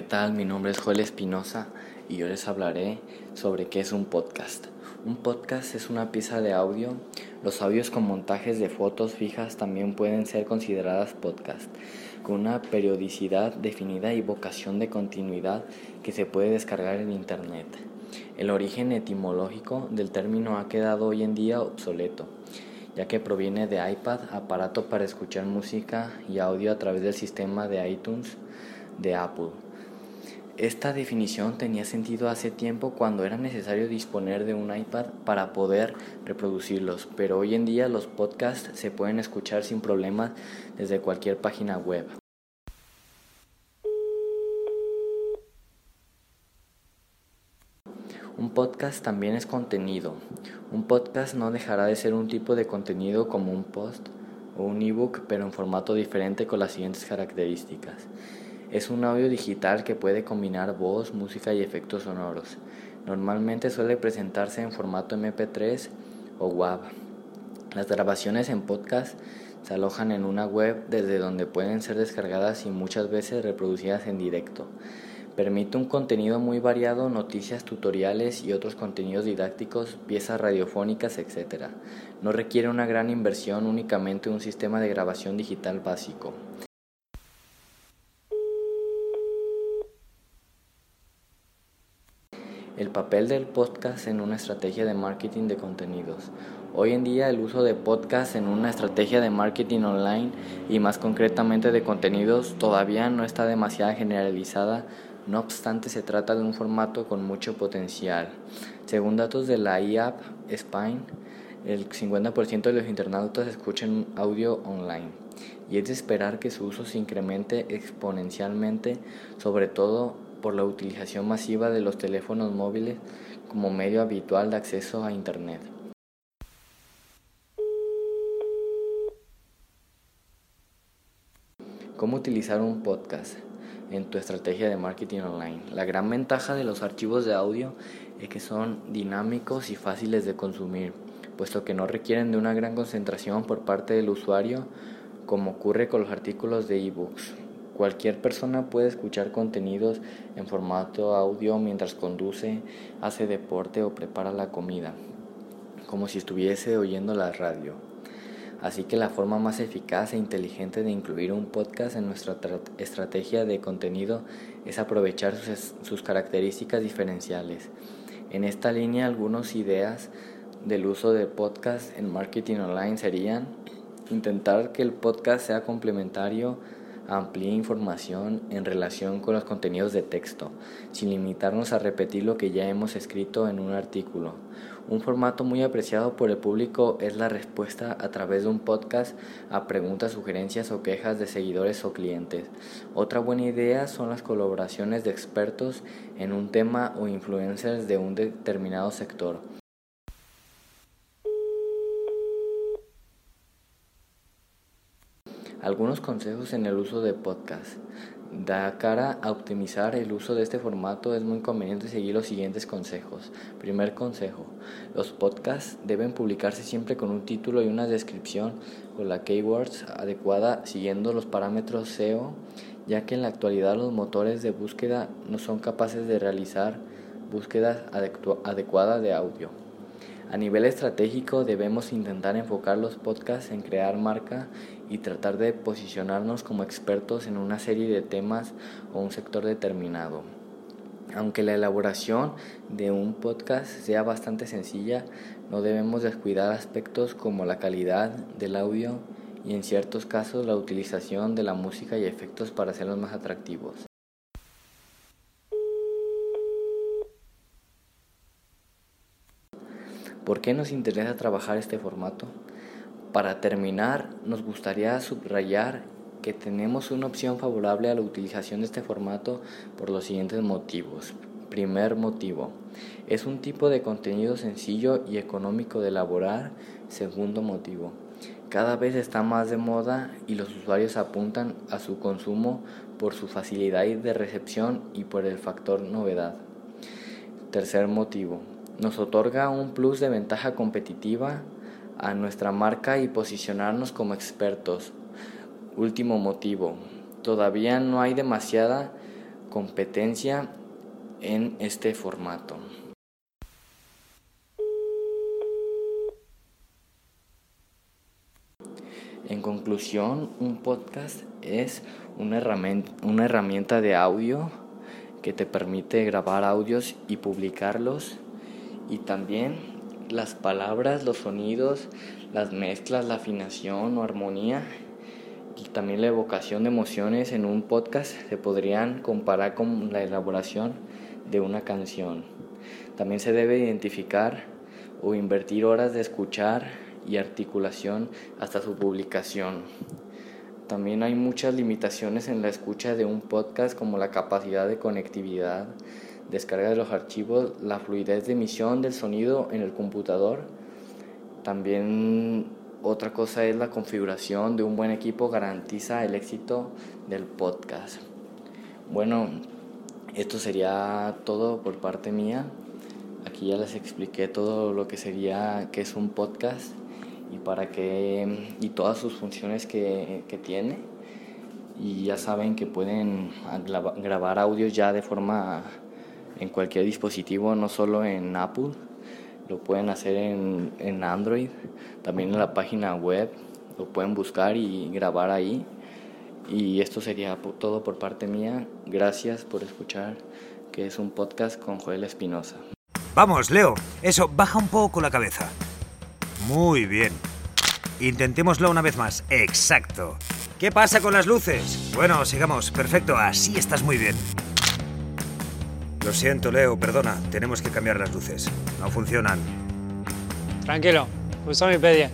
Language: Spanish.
¿qué tal? Mi nombre es Joel Espinosa y yo les hablaré sobre qué es un podcast. Un podcast es una pieza de audio. Los audios con montajes de fotos fijas también pueden ser consideradas podcast, con una periodicidad definida y vocación de continuidad que se puede descargar en Internet. El origen etimológico del término ha quedado hoy en día obsoleto, ya que proviene de iPad, aparato para escuchar música y audio a través del sistema de iTunes de Apple. Esta definición tenía sentido hace tiempo cuando era necesario disponer de un iPad para poder reproducirlos, pero hoy en día los podcasts se pueden escuchar sin problemas desde cualquier página web. Un podcast también es contenido. Un podcast no dejará de ser un tipo de contenido como un post o un ebook, pero en formato diferente con las siguientes características. Es un audio digital que puede combinar voz, música y efectos sonoros. Normalmente suele presentarse en formato MP3 o WAV. Las grabaciones en podcast se alojan en una web desde donde pueden ser descargadas y muchas veces reproducidas en directo. Permite un contenido muy variado, noticias, tutoriales y otros contenidos didácticos, piezas radiofónicas, etc. No requiere una gran inversión, únicamente un sistema de grabación digital básico. El papel del podcast en una estrategia de marketing de contenidos. Hoy en día el uso de podcast en una estrategia de marketing online y más concretamente de contenidos todavía no está demasiado generalizada, no obstante se trata de un formato con mucho potencial. Según datos de la IAP Spain, el 50% de los internautas escuchan audio online y es de esperar que su uso se incremente exponencialmente, sobre todo por la utilización masiva de los teléfonos móviles como medio habitual de acceso a Internet. ¿Cómo utilizar un podcast en tu estrategia de marketing online? La gran ventaja de los archivos de audio es que son dinámicos y fáciles de consumir, puesto que no requieren de una gran concentración por parte del usuario como ocurre con los artículos de ebooks. Cualquier persona puede escuchar contenidos en formato audio mientras conduce, hace deporte o prepara la comida, como si estuviese oyendo la radio. Así que la forma más eficaz e inteligente de incluir un podcast en nuestra estrategia de contenido es aprovechar sus, características diferenciales. En esta línea, algunas ideas del uso de podcast en marketing online serían intentar que el podcast sea complementario amplíe información en relación con los contenidos de texto, sin limitarnos a repetir lo que ya hemos escrito en un artículo. Un formato muy apreciado por el público es la respuesta a través de un podcast a preguntas, sugerencias o quejas de seguidores o clientes. Otra buena idea son las colaboraciones de expertos en un tema o influencers de un determinado sector. Algunos consejos en el uso de podcast. Da cara a optimizar el uso de este formato es muy conveniente seguir los siguientes consejos. Primer consejo. Los podcasts deben publicarse siempre con un título y una descripción con la keywords adecuada siguiendo los parámetros SEO, ya que en la actualidad los motores de búsqueda no son capaces de realizar búsquedas adecuadas de audio. A nivel estratégico debemos intentar enfocar los podcasts en crear marca y tratar de posicionarnos como expertos en una serie de temas o un sector determinado. Aunque la elaboración de un podcast sea bastante sencilla, no debemos descuidar aspectos como la calidad del audio y en ciertos casos la utilización de la música y efectos para hacerlos más atractivos. ¿Por qué nos interesa trabajar este formato? Para terminar, nos gustaría subrayar que tenemos una opción favorable a la utilización de este formato por los siguientes motivos. Primer motivo, es un tipo de contenido sencillo y económico de elaborar. Segundo motivo, cada vez está más de moda y los usuarios apuntan a su consumo por su facilidad de recepción y por el factor novedad. Tercer motivo, nos otorga un plus de ventaja competitiva a nuestra marca y posicionarnos como expertos. Último motivo, todavía no hay demasiada competencia en este formato. En conclusión, un podcast es una herramienta, de audio que te permite grabar audios y publicarlos y también las palabras, los sonidos, las mezclas, la afinación o armonía y también la evocación de emociones en un podcast se podrían comparar con la elaboración de una canción. También se debe identificar o invertir horas de escuchar y articulación hasta su publicación. También hay muchas limitaciones en la escucha de un podcast como la capacidad de conectividad, descarga de los archivos, la fluidez de emisión del sonido en el computador. También otra cosa es la configuración de un buen equipo garantiza el éxito del podcast. Bueno, esto sería todo por parte mía. Aquí ya les expliqué todo lo que sería que es un podcast y para qué y todas sus funciones que, que tiene y ya saben que pueden grabar audios ya de forma en cualquier dispositivo no solo en Apple lo pueden hacer en, en Android también en la página web lo pueden buscar y grabar ahí y esto sería todo por parte mía gracias por escuchar que es un podcast con Joel Espinosa vamos Leo eso baja un poco la cabeza muy bien. Intentémoslo una vez más. Exacto. ¿Qué pasa con las luces? Bueno, sigamos. Perfecto. Así estás muy bien. Lo siento, Leo. Perdona. Tenemos que cambiar las luces. No funcionan. Tranquilo. Usa mi pedie.